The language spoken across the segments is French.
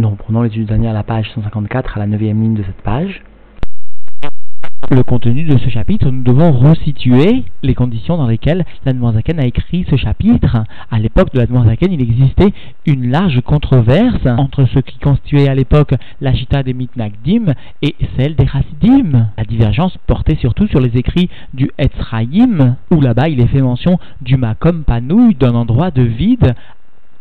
Nous reprenons l'étude dernière à la page 154, à la neuvième ligne de cette page. Le contenu de ce chapitre, nous devons resituer les conditions dans lesquelles l'Admoisaken a écrit ce chapitre. À l'époque de l'Admoisaken, il existait une large controverse entre ce qui constituait à l'époque la des Mitnagdim et celle des Chassidim. La divergence portait surtout sur les écrits du Etzraïm, où là-bas il est fait mention du Makom Panouille, d'un endroit de vide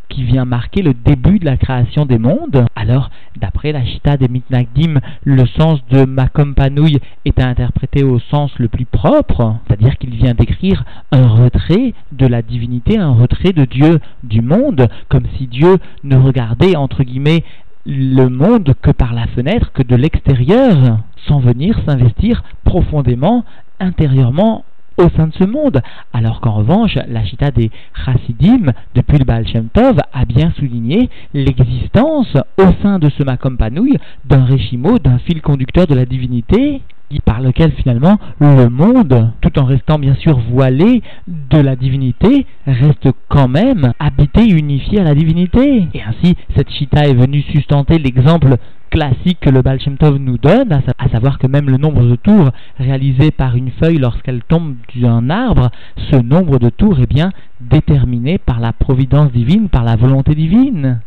qui vient marquer le début de la création des mondes. Alors, d'après la Chita des Mitnagdim, le sens de Makom Panouille est interprété au sens le plus propre, c'est-à-dire qu'il vient décrire un retrait de la divinité, un retrait de Dieu du monde, comme si Dieu ne regardait, entre guillemets, le monde que par la fenêtre, que de l'extérieur, sans venir s'investir profondément, intérieurement au sein de ce monde. Alors qu'en revanche, la Chita des Chassidim, depuis le Baal Shem Tov, a bien souligné l'existence au sein de ce Makom Panouille d'un Réchimo, d'un fil conducteur de la divinité, par lequel finalement le monde, tout en restant bien sûr voilé de la divinité, reste quand même habité, unifié à la divinité. Et ainsi, cette Chita est venue sustenter l'exemple classique que le Baal Tov nous donne, à savoir que même le nombre de tours réalisé par une feuille lorsqu'elle tombe d'un arbre, ce nombre de tours est bien déterminé par la providence divine, par la volonté divine.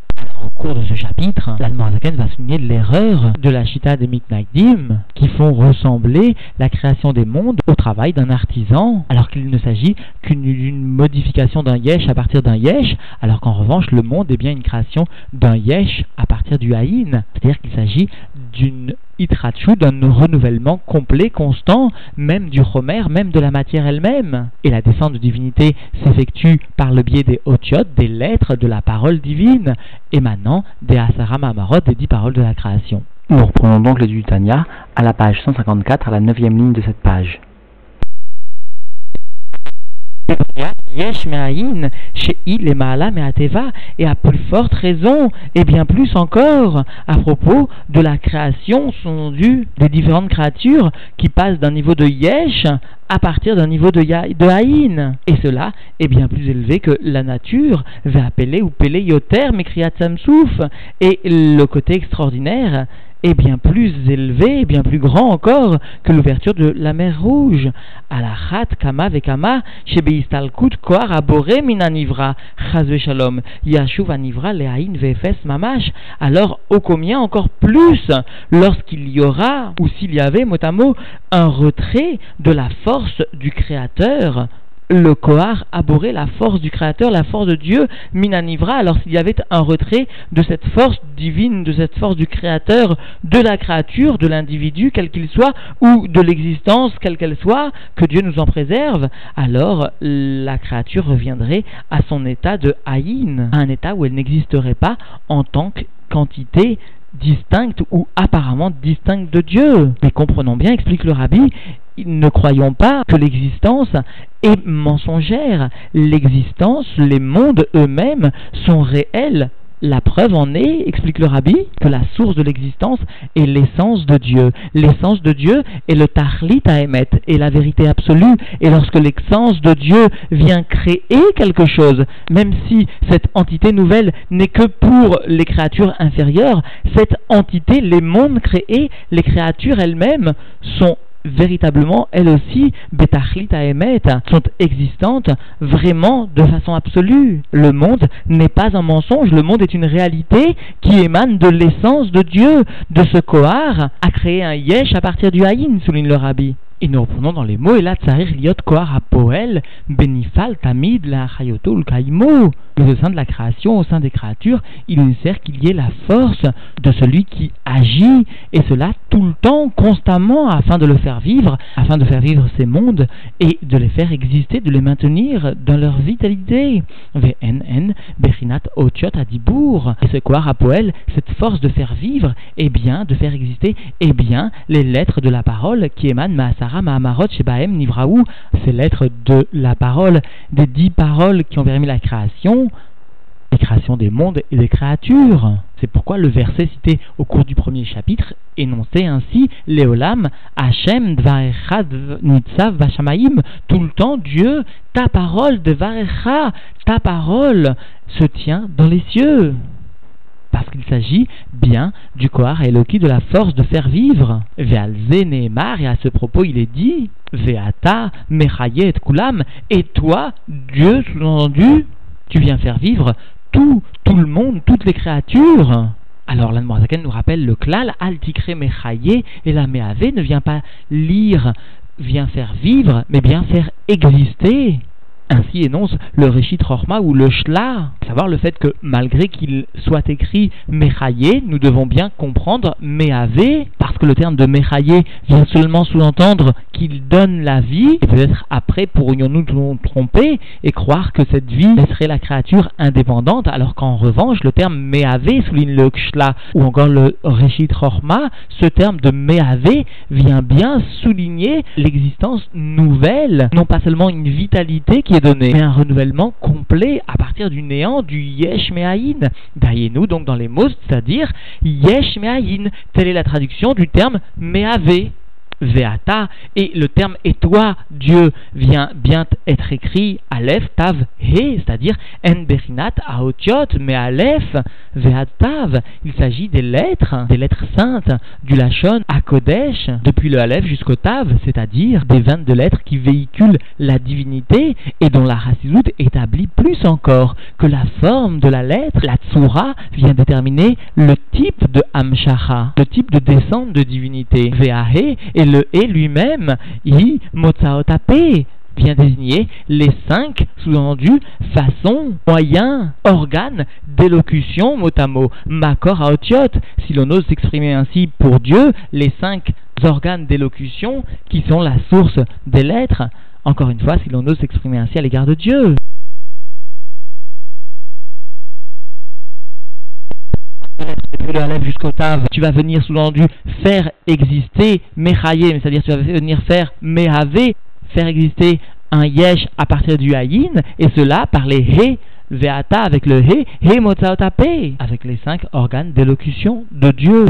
Au cours de ce chapitre, l'Almorazaken va souligner l'erreur de la Chita des Mitnagdim qui font ressembler la création des mondes au travail d'un artisan, alors qu'il ne s'agit qu'une modification d'un yesh à partir d'un yesh, alors qu'en revanche, le monde est bien une création d'un yesh à partir du haïn, c'est-à-dire qu'il s'agit d'une itrachu, d'un renouvellement complet, constant, même du Homer, même de la matière elle-même. Et la descente de divinité s'effectue par le biais des otiot, des lettres de la parole divine, émanant des Asarama Amarot, des dix paroles de la création. Nous reprenons donc les du Tanya à la page 154, à la neuvième ligne de cette page. Yesh chez il et Maala et à plus forte raison, et bien plus encore, à propos de la création sont dues des différentes créatures qui passent d'un niveau de Yesh à partir d'un niveau de, Haïn. Et cela est bien plus élevé que la nature va appeler ou peler Yoter, Mekriat Samsouf. Et le côté extraordinaire est bien plus élevé, bien plus grand encore que l'ouverture de la mer Rouge. Alachat kama vekama shebeistalkut koar abore minanivra chazve shalom yashuv anivra lehain vefes mamash. Alors, au combien encore plus lorsqu'il y aura, ou s'il y avait mot à mot, un retrait de la force du Créateur le Kohar abhorrait la force du Créateur, la force de Dieu, Minanivra, alors s'il y avait un retrait de cette force divine, de cette force du Créateur, de la créature, de l'individu, quel qu'il soit, ou de l'existence, quelle qu'elle soit, que Dieu nous en préserve, alors la créature reviendrait à son état de haïn, un état où elle n'existerait pas en tant que quantité distincte ou apparemment distincte de Dieu. Mais comprenons bien, explique le rabbi, ne croyons pas que l'existence est mensongère. L'existence, les mondes eux-mêmes sont réels la preuve en est, explique le rabbi, que la source de l'existence est l'essence de Dieu. L'essence de Dieu est le tahlit à émettre, est la vérité absolue. Et lorsque l'essence de Dieu vient créer quelque chose, même si cette entité nouvelle n'est que pour les créatures inférieures, cette entité, les mondes créés, les créatures elles-mêmes sont véritablement, elles aussi, betachlita emet, sont existantes vraiment de façon absolue. Le monde n'est pas un mensonge, le monde est une réalité qui émane de l'essence de Dieu, de ce Kohar, a créé un yesh à partir du haïn, souligne le rabbi. Et nous reprenons dans les mots, et là, tsarir liot kohar apoel, benifal tamid la chayotul kaimo. Au sein de la création, au sein des créatures, il est nécessaire qu'il y ait la force de celui qui agit, et cela tout le temps, constamment, afin de le faire vivre, afin de faire vivre ces mondes, et de les faire exister, de les maintenir dans leur vitalité. VNN, Bechinat Otiot Adibour. Et ce kohar apoel, cette force de faire vivre, et bien, de faire exister, et bien, les lettres de la parole qui émanent Maasar Nivraou, ces lettres de la parole, des dix paroles qui ont permis la création, la création des mondes et des créatures. C'est pourquoi le verset cité au cours du premier chapitre énonçait ainsi Léolam, Hachem, Dvarechad, Nitzav, Vashamaim. Tout le temps, Dieu, ta parole, Dvarecha, ta parole se tient dans les cieux. Parce qu'il s'agit bien du Kohar Eloki, de la force de faire vivre. Ve'alze Nehemar, et à ce propos il est dit, Ve'ata Mechayet Kulam, et toi, Dieu, sous-entendu, tu viens faire vivre tout, tout le monde, toutes les créatures. Alors l'Anmoazaken nous rappelle le klal, Altikre Mechaye, et la Meave ne vient pas lire, vient faire vivre, mais bien faire exister. Ainsi énonce le Réchit Rochma ou le Shla, savoir le fait que malgré qu'il soit écrit Mechaye, nous devons bien comprendre Meave, parce que le terme de Mechaye vient seulement sous-entendre qu'il donne la vie, et peut-être après pourrions-nous nous tromper et croire que cette vie serait la créature indépendante, alors qu'en revanche le terme Meave souligne le Shla ou encore le Réchit Rochma, ce terme de Meave vient bien souligner l'existence nouvelle, non pas seulement une vitalité qui est donné, un renouvellement complet à partir du néant du Yesh Me'ayin. nous donc dans les mots, c'est-à-dire Yesh Me'ayin. Telle est la traduction du terme Me'ave. Veata, et le terme et toi, Dieu, vient bien être écrit Aleph, Tav, He, c'est-à-dire En Berinat, Aotiot, mais Aleph, Veatav. Il s'agit des lettres, des lettres saintes du Lachon à Kodesh, depuis le Aleph jusqu'au Tav, c'est-à-dire des 22 lettres qui véhiculent la divinité et dont la Hasidut établit plus encore que la forme de la lettre, la Tsura, vient déterminer le type de Amshacha, le type de descente de divinité. Veahe et le et lui-même, i motsaotape, vient désigner les cinq sous-entendus façons, moyens, organes d'élocution mot à mot, makor aotiot, si l'on ose s'exprimer ainsi pour Dieu, les cinq organes d'élocution qui sont la source des lettres, encore une fois, si l'on ose s'exprimer ainsi à l'égard de Dieu. Jusqu'au Tav, tu vas venir sous-entendu faire exister Mechaye, c'est-à-dire tu vas venir faire Mehave, faire exister un Yesh à partir du Hayin, et cela par les He Ve'ata avec le He, He Motsaotape, avec les cinq organes d'élocution de Dieu,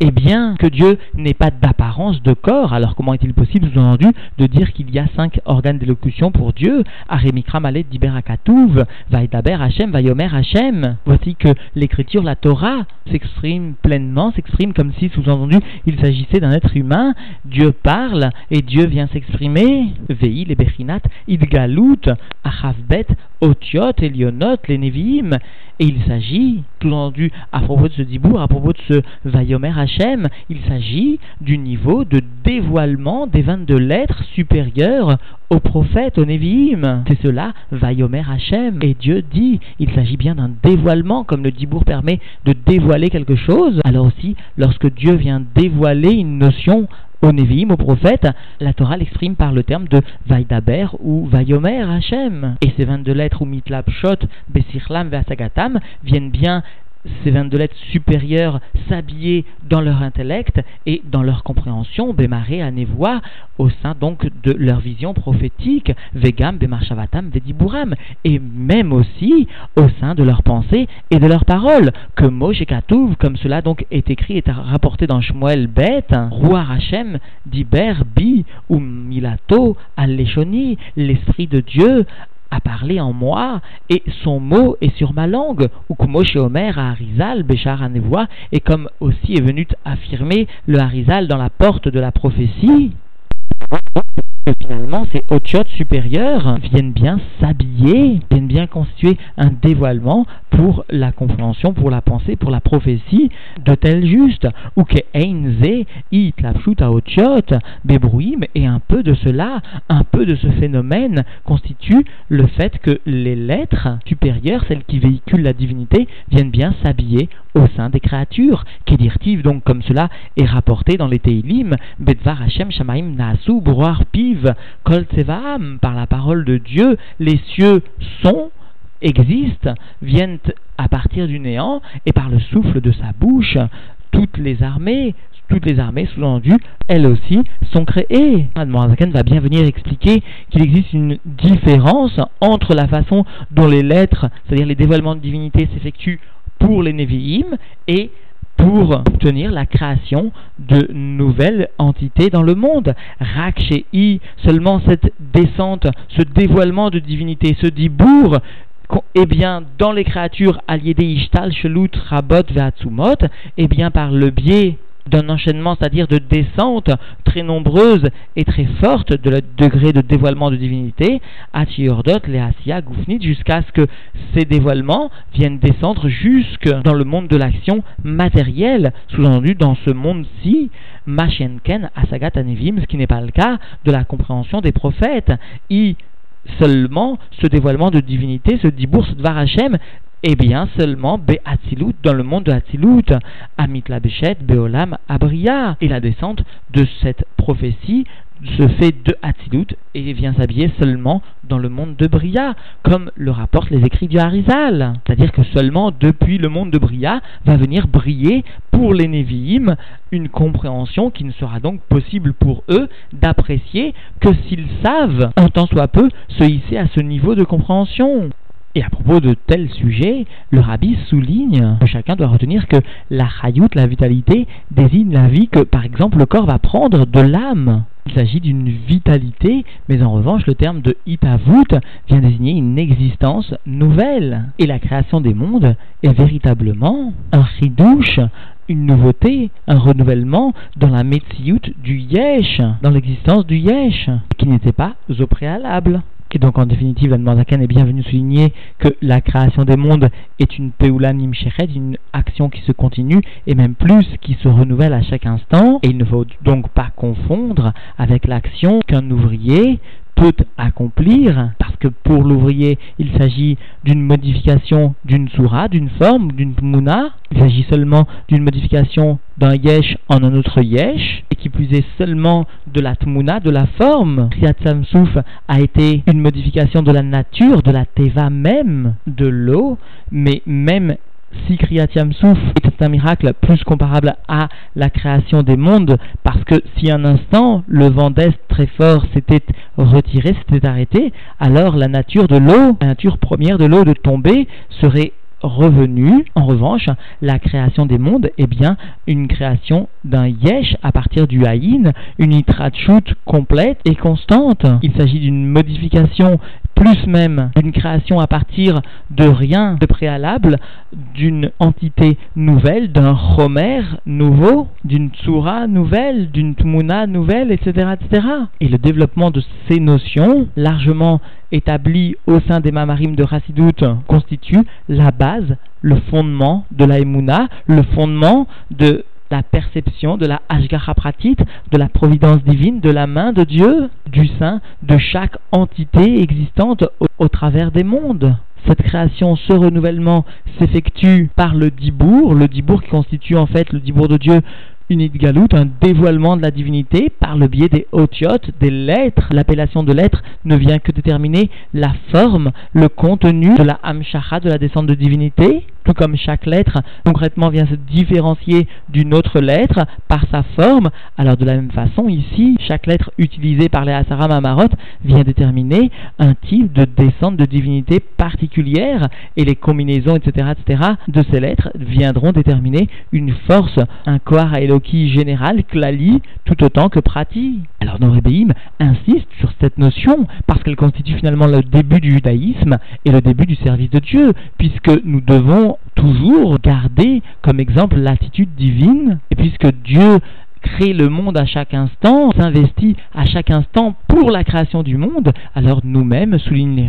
et bien que Dieu n'ait pas d'apparence de corps, alors comment est-il possible, sous-entendu, de dire qu'il y a cinq organes d'élocution pour Dieu? Aremikra Malet Diberakatouv, Vaïdaber Hachem, Vayomer Hachem. Voici que l'écriture, la Torah, s'exprime pleinement, s'exprime comme si, sous-entendu, il s'agissait d'un être humain. Dieu parle et Dieu vient s'exprimer. Vei, les Bechinat, Idgalut, Achav Bet, Otiot, Elionot, les Nevi'im. Et il s'agit, tout entendu, à propos de ce dibour, à propos de ce Vayomer Hachem, il s'agit du niveau de dévoilement des 22 lettres supérieures au prophète, au Nevi'im. C'est cela, Vayomer Hachem. Et Dieu dit, il s'agit bien d'un dévoilement, comme le dibour permet de dévoiler quelque chose. Alors aussi, lorsque Dieu vient dévoiler une notion au Nevi'im, au prophète, la Torah l'exprime par le terme de Vaidaber ou Vayomer Hashem. Et ces 22 lettres ou Mitlab Shot, Besirlam, Ve'asagatam viennent bien ces 22 lettres supérieures s'habiller dans leur intellect et dans leur compréhension, bémaré à Nevoa, au sein donc de leur vision prophétique, Vegam, Bemarshavatam, Vediburam, et même aussi au sein de leur pensée et de leurs paroles, que Moshe comme cela donc est écrit et rapporté dans Shmuel Bet, Roi Hashem, Diber, Bi, ou Milato, Al-Leshoni, l'Esprit de Dieu, a parlé en moi, et son mot est sur ma langue, ou comme chez Omer à Harizal, Béchar Anevoa, et comme aussi est venu affirmer le Harizal dans la porte de la prophétie finalement ces otiotes supérieures viennent bien s'habiller, viennent bien constituer un dévoilement pour la compréhension, pour la pensée, pour la prophétie de tel juste, ou que einze it la à otiot bebrouim, et un peu de cela, un peu de ce phénomène constitue le fait que les lettres supérieures, celles qui véhiculent la divinité, viennent bien s'habiller au sein des créatures. Kedirtiv, donc comme cela est rapporté dans les Teilim, Bedvar Hashem Shamaim Naasu Piv Kol par la parole de Dieu, les cieux sont existent, viennent à partir du néant, et par le souffle de sa bouche, toutes les armées, toutes les armées sous-entendues, elles aussi, sont créées. Admorazakan va bien venir expliquer qu'il existe une différence entre la façon dont les lettres, c'est-à-dire les dévoilements de divinité, s'effectuent pour les Nevi'im et pour obtenir la création de nouvelles entités dans le monde. Rakshei, seulement cette descente, ce dévoilement de divinité, ce dibour eh bien, dans les créatures alliées des Ishtal, Shelut, Rabot, Veatsumot, eh bien, par le biais d'un enchaînement, c'est-à-dire de descente très nombreuse et très forte de le degré de dévoilement de divinité, Atiordot, Leasia, Goufnit, jusqu'à ce que ces dévoilements viennent descendre jusque dans le monde de l'action matérielle, sous-entendu dans ce monde-ci, Machenken, Asagat, Anevim, ce qui n'est pas le cas de la compréhension des prophètes. I seulement ce dévoilement de divinité, ce dibour, ce dvar Hashem, eh bien seulement Be'atzilut, dans le monde de Hatzilut, Amit la Beolam, Abria. Et la descente de cette prophétie se fait de Hatzilut et vient s'habiller seulement dans le monde de Bria, comme le rapportent les écrits du Harizal. C'est-à-dire que seulement depuis le monde de Bria va venir briller pour les Nevi'im une compréhension qui ne sera donc possible pour eux d'apprécier que s'ils savent, en tant soit peu, se hisser à ce niveau de compréhension. Et à propos de tels sujets, le rabbi souligne que chacun doit retenir que la chayout, la vitalité, désigne la vie que, par exemple, le corps va prendre de l'âme. Il s'agit d'une vitalité, mais en revanche, le terme de hitavut vient désigner une existence nouvelle. Et la création des mondes est véritablement un chidouche, une nouveauté, un renouvellement dans la metsiout du yesh, dans l'existence du yesh, qui n'était pas au préalable. Et donc en définitive, Zakan est bienvenu souligner que la création des mondes est une Peula Nimshechet, une action qui se continue et même plus qui se renouvelle à chaque instant. Et il ne faut donc pas confondre avec l'action qu'un ouvrier peut accomplir, parce que pour l'ouvrier, il s'agit d'une modification d'une soura, d'une forme, d'une mouna. Il s'agit seulement d'une modification d'un yesh en un autre yesh, et qui plus est seulement de la tmuna, de la forme. Kriyat Samsouf a été une modification de la nature, de la teva même, de l'eau, mais même si Kriyat Yamsouf est un miracle plus comparable à la création des mondes, parce que si un instant le vent d'est très fort s'était retiré, s'était arrêté, alors la nature de l'eau, la nature première de l'eau de tomber serait revenu. En revanche, la création des mondes est bien une création d'un yesh à partir du haïn, une itrachut complète et constante. Il s'agit d'une modification plus même d'une création à partir de rien de préalable, d'une entité nouvelle, d'un chomer nouveau, d'une tsura nouvelle, d'une tmuna nouvelle, etc., etc. Et le développement de ces notions, largement établies au sein des mamarim de Rassidout, constitue la base, le fondement de la emuna, le fondement de la perception de la Ashgaha Pratit, de la providence divine, de la main de Dieu, du sein de chaque entité existante au, travers des mondes. Cette création, ce renouvellement s'effectue par le Dibour, le Dibour qui constitue en fait le Dibour de Dieu une galoute, un dévoilement de la divinité par le biais des otiotes, des lettres. L'appellation de lettres ne vient que déterminer la forme, le contenu de la hamshacha, de la descente de divinité tout comme chaque lettre concrètement vient se différencier d'une autre lettre par sa forme, alors de la même façon, ici, chaque lettre utilisée par les Asaram Amarot vient déterminer un type de descente de divinité particulière, et les combinaisons, etc., etc., de ces lettres viendront déterminer une force, un Kohar Eloki général, Klali, tout autant que Prati. Alors Norébéim insiste sur cette notion parce qu'elle constitue finalement le début du judaïsme et le début du service de Dieu, puisque nous devons toujours garder comme exemple l'attitude divine, et puisque Dieu crée le monde à chaque instant, s'investit à chaque instant pour la création du monde, alors nous-mêmes, souligne les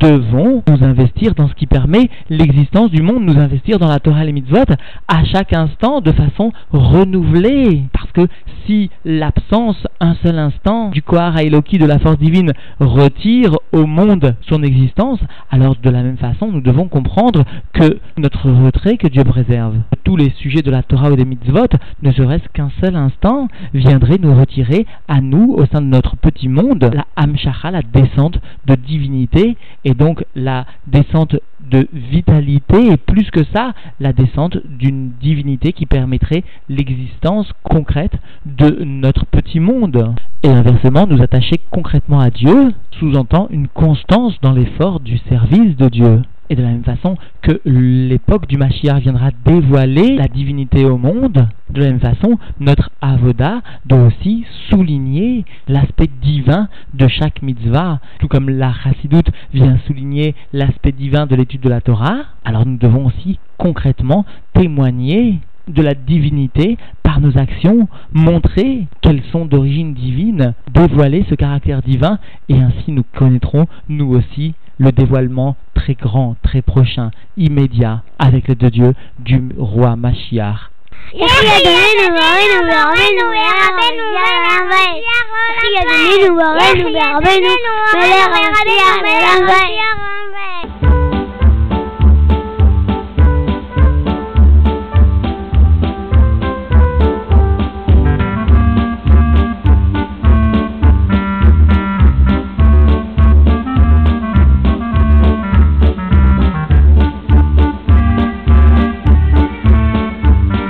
devons nous investir dans ce qui permet l'existence du monde, nous investir dans la Torah et les mitzvot à chaque instant de façon renouvelée. Parce que si l'absence, un seul instant, du Kohar Eloki de la force divine retire au monde son existence, alors de la même façon, nous devons comprendre que notre retrait que Dieu préserve, tous les sujets de la Torah ou des mitzvot, ne serait qu'un seul instant viendrait nous retirer à nous, au sein de notre petit monde, la Hamshacha, la descente de divinité, et donc la descente de vitalité, et plus que ça, la descente d'une divinité qui permettrait l'existence concrète de notre petit monde. Et inversement, nous attacher concrètement à Dieu sous-entend une constance dans l'effort du service de Dieu. Et de la même façon que l'époque du Mashiach viendra dévoiler la divinité au monde, de la même façon, notre avoda doit aussi souligner l'aspect divin de chaque mitzvah, tout comme la chassidoute vient souligner l'aspect divin de l'étude de la Torah, alors nous devons aussi concrètement témoigner de la divinité par nos actions, montrer qu'elles sont d'origine divine, dévoiler ce caractère divin, et ainsi nous connaîtrons, nous aussi, le dévoilement très grand, très prochain, immédiat, avec l'aide de Dieu, du roi Machiar.